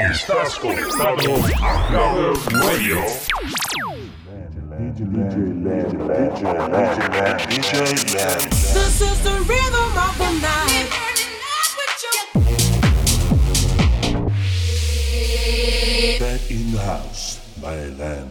Estás conectado a Love Radio. DJ LENN, DJ LENN, DJ LENN. This is the rhythm of the night. Back in the house, my lamb.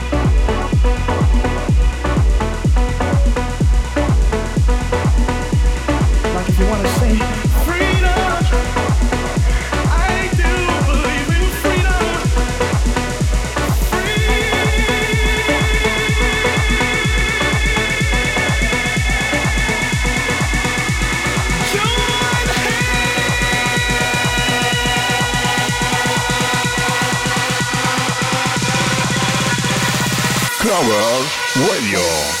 You want to say freedom, I do believe in freedom. Join Clubbers Radio.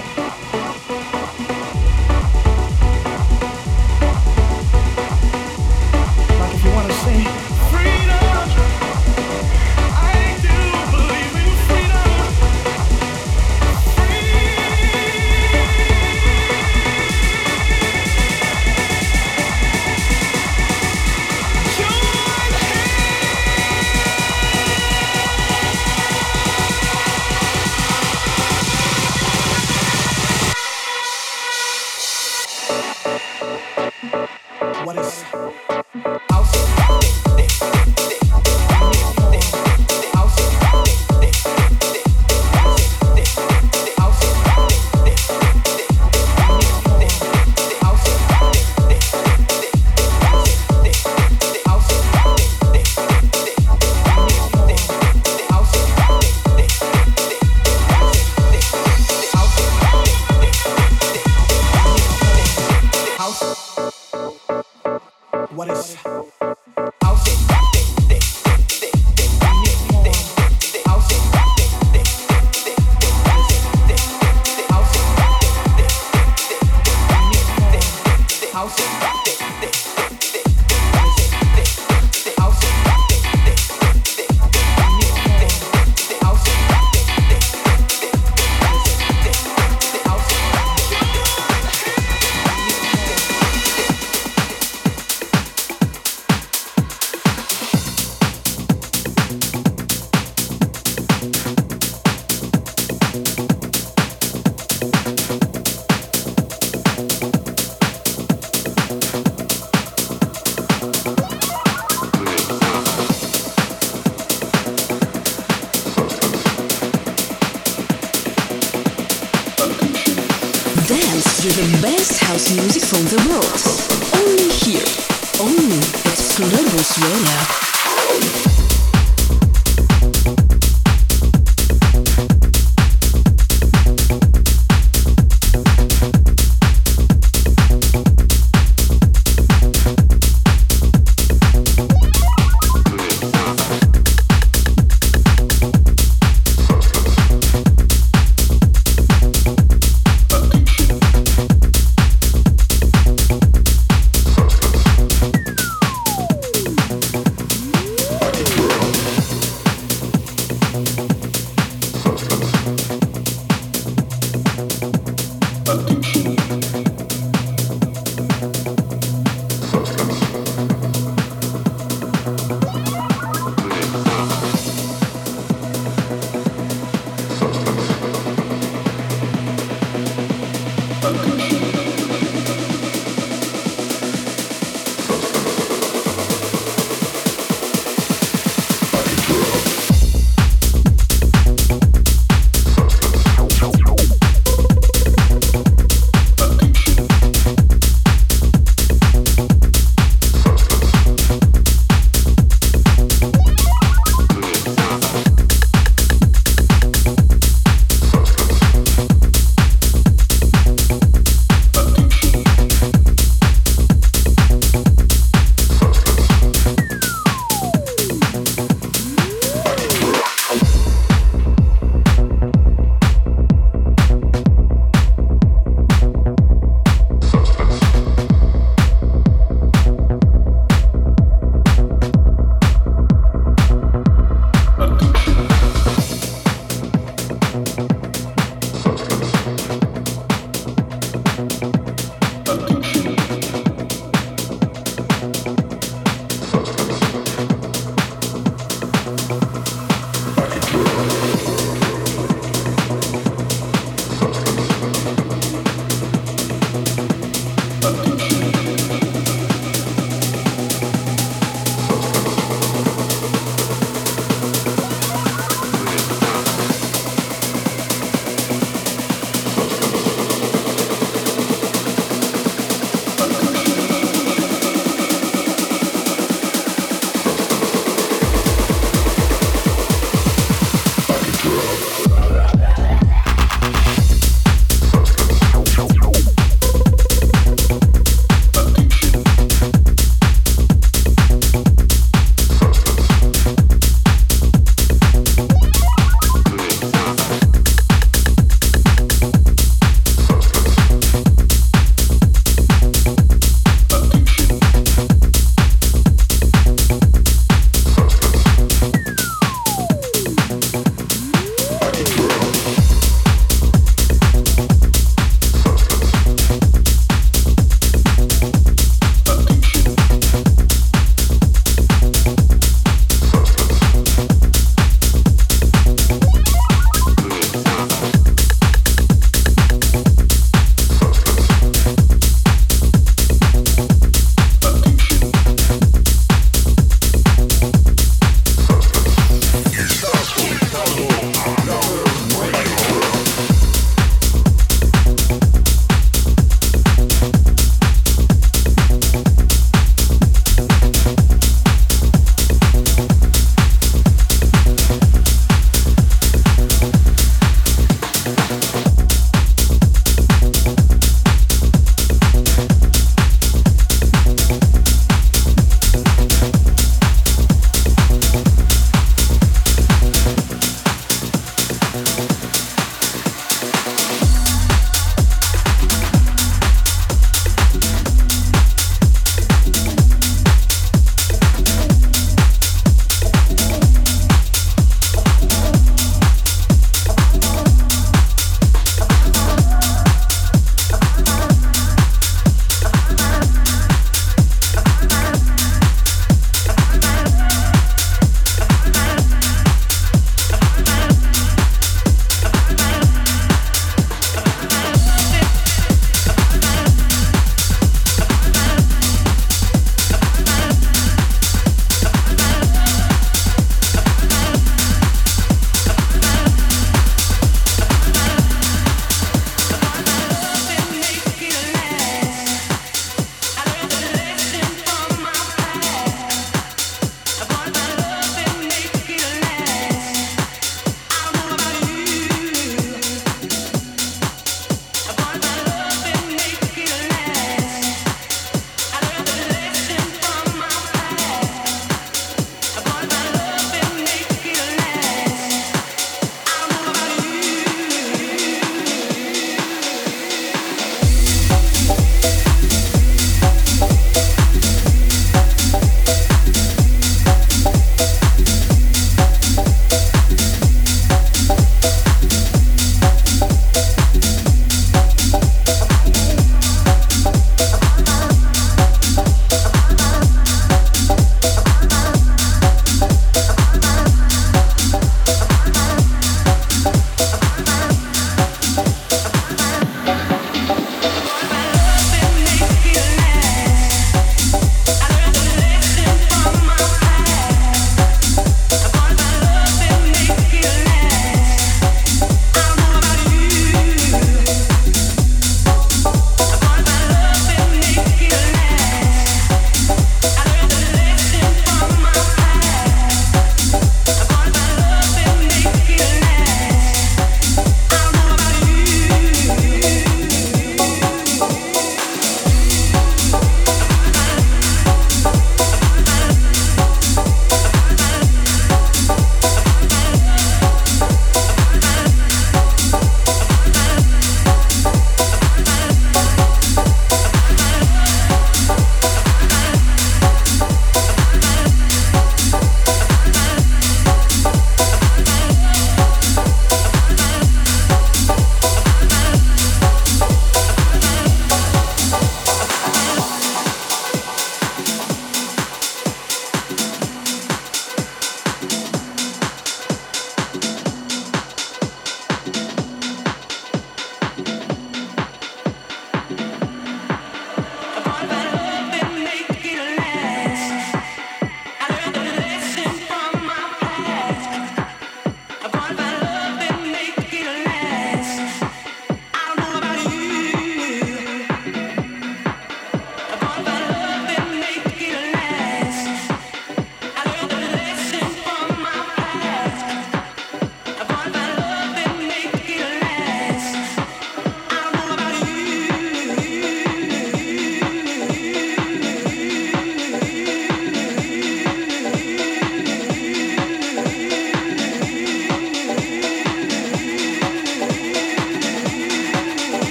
Don't sit.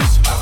Is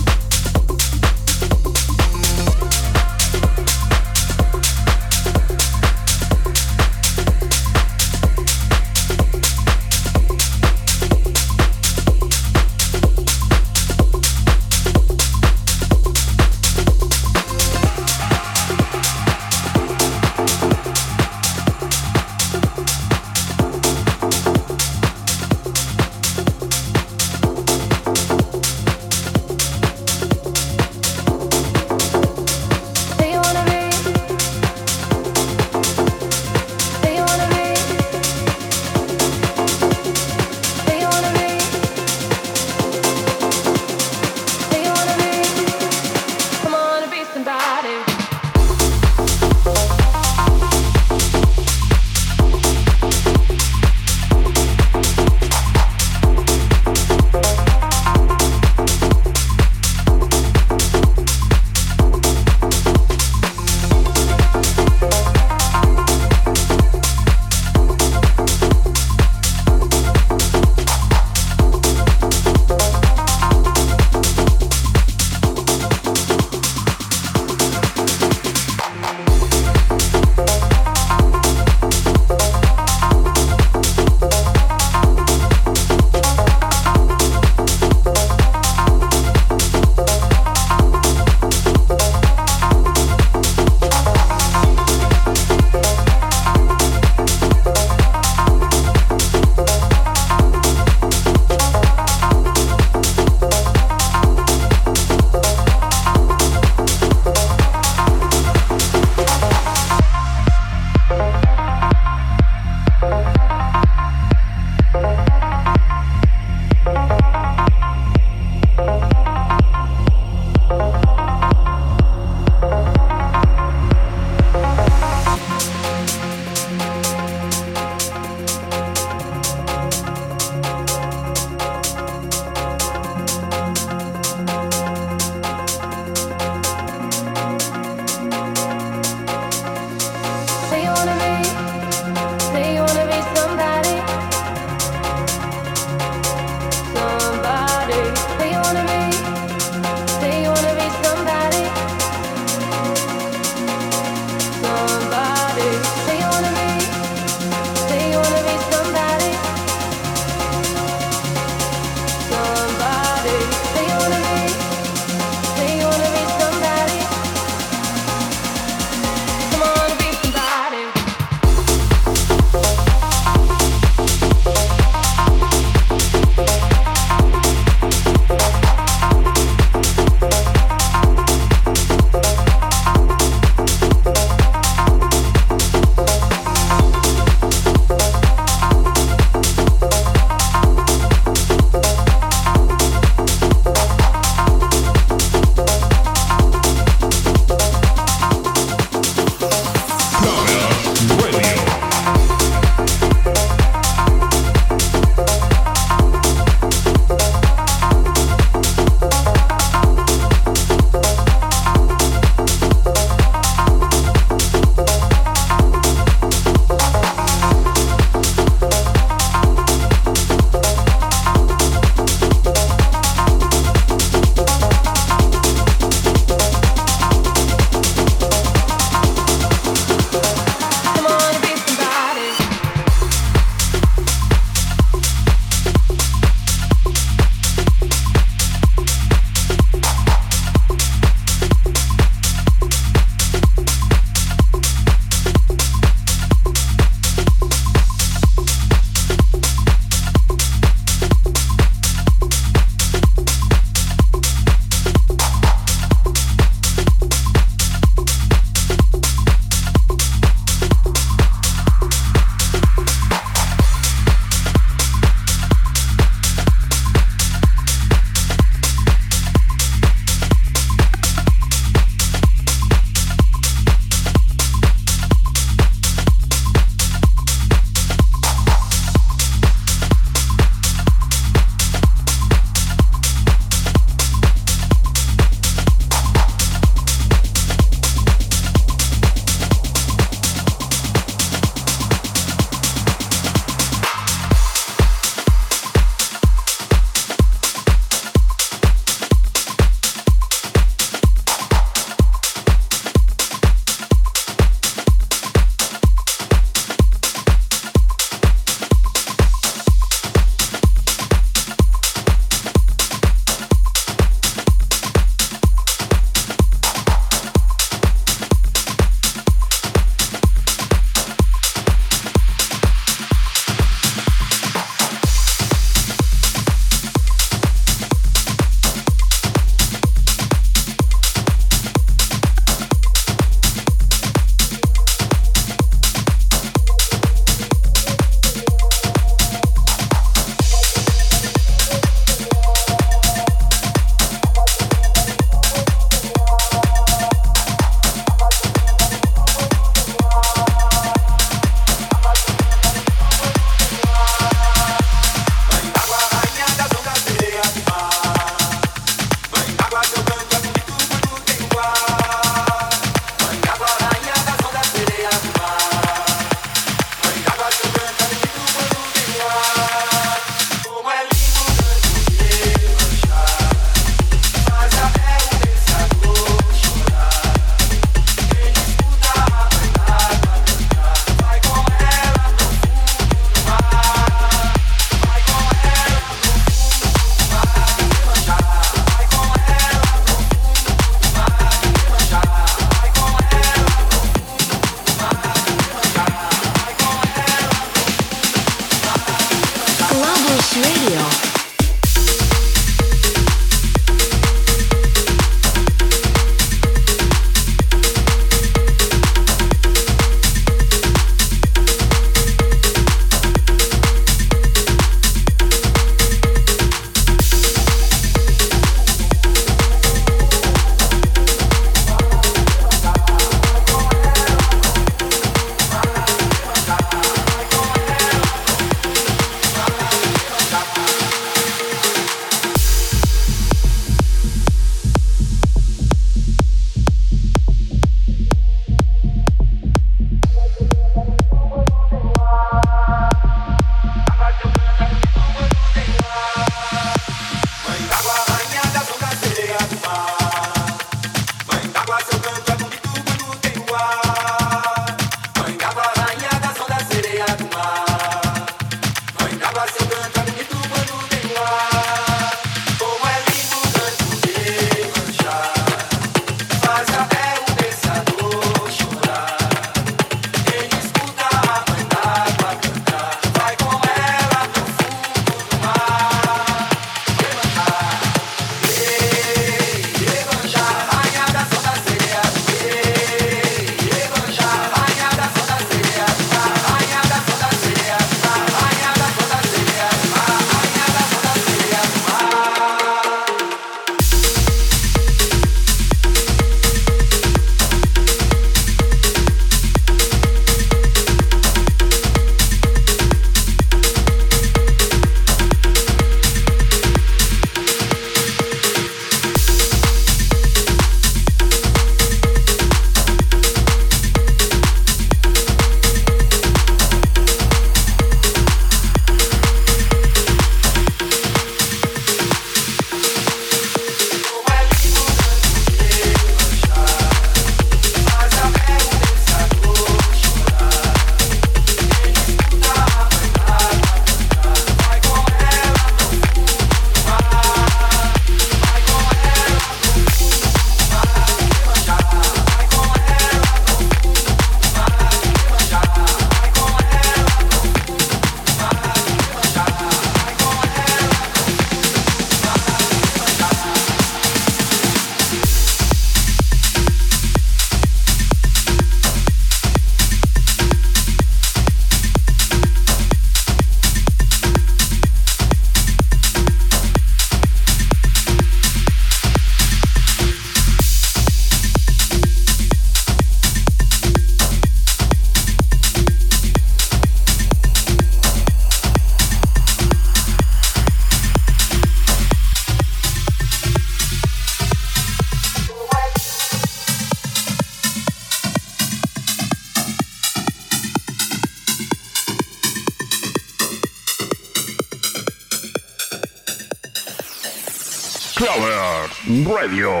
Radio.